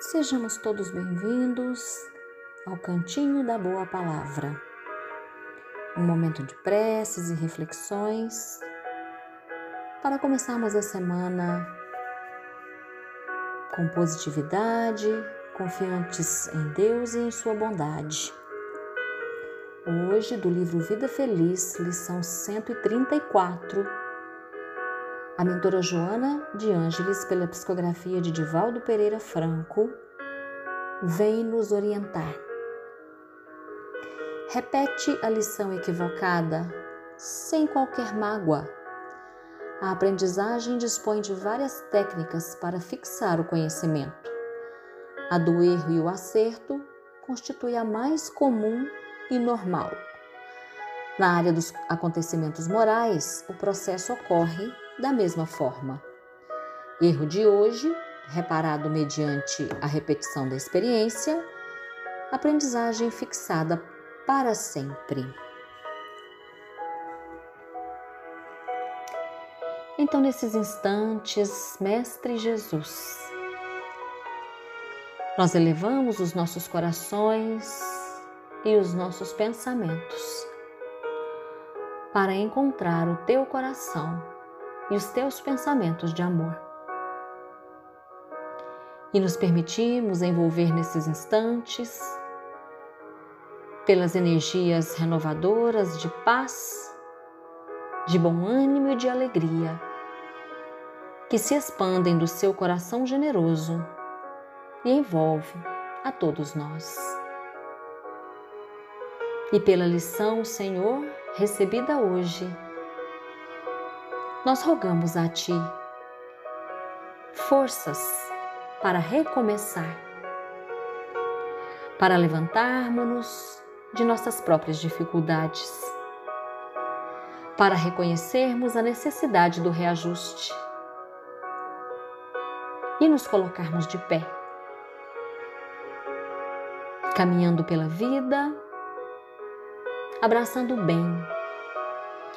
Sejamos todos bem-vindos ao Cantinho da Boa Palavra. Um momento de preces e reflexões para começarmos a semana com positividade, confiantes em Deus e em Sua bondade. Hoje, do livro Vida Feliz, lição 134, a mentora Joana de Ângeles, pela psicografia de Divaldo Pereira Franco, vem nos orientar. Repete a lição equivocada sem qualquer mágoa. A aprendizagem dispõe de várias técnicas para fixar o conhecimento. A do erro e o acerto constitui a mais comum e normal. Na área dos acontecimentos morais, o processo ocorre da mesma forma. Erro de hoje, reparado mediante a repetição da experiência, aprendizagem fixada para sempre. Então, nesses instantes, Mestre Jesus, nós elevamos os nossos corações e os nossos pensamentos para encontrar o teu coração e os teus pensamentos de amor. E nos permitimos envolver nesses instantes pelas energias renovadoras de paz, de bom ânimo e de alegria que se expandem do seu coração generoso e envolve a todos nós. E pela lição, Senhor, recebida hoje, nós rogamos a Ti forças para recomeçar, para levantarmos-nos de nossas próprias dificuldades, para reconhecermos a necessidade do reajuste e nos colocarmos de pé, caminhando pela vida, abraçando o bem,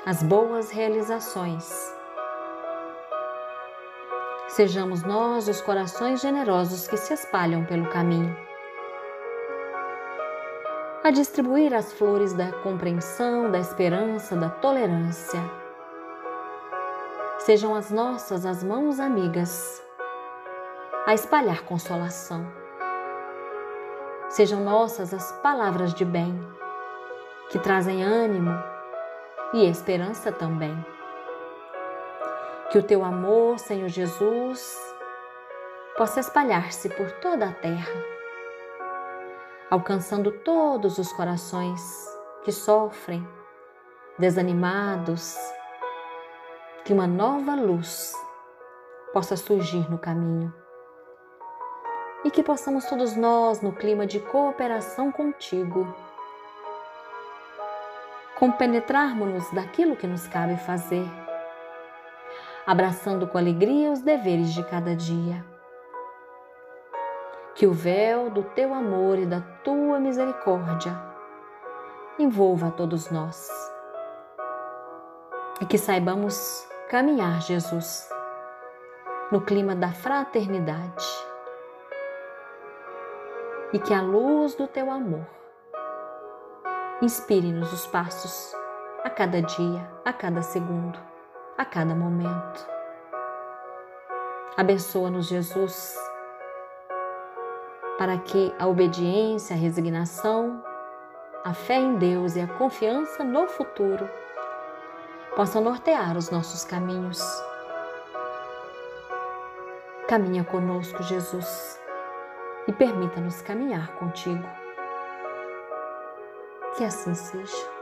as boas realizações Sejamos nós os corações generosos que se espalham pelo caminho. A distribuir as flores da compreensão, da esperança, da tolerância. Sejam as nossas as mãos amigas a espalhar consolação. Sejam nossas as palavras de bem que trazem ânimo e esperança também. Que o teu amor, Senhor Jesus, possa espalhar-se por toda a terra, alcançando todos os corações que sofrem, desanimados, que uma nova luz possa surgir no caminho. E que possamos todos nós, no clima de cooperação contigo, compenetrarmos-nos daquilo que nos cabe fazer abraçando com alegria os deveres de cada dia. Que o véu do teu amor e da tua misericórdia envolva todos nós. E que saibamos caminhar, Jesus, no clima da fraternidade. E que a luz do teu amor inspire-nos os passos a cada dia, a cada segundo a cada momento. Abençoa-nos, Jesus, para que a obediência, a resignação, a fé em Deus e a confiança no futuro possam nortear os nossos caminhos. Caminha conosco, Jesus, e permita-nos caminhar contigo. Que assim seja.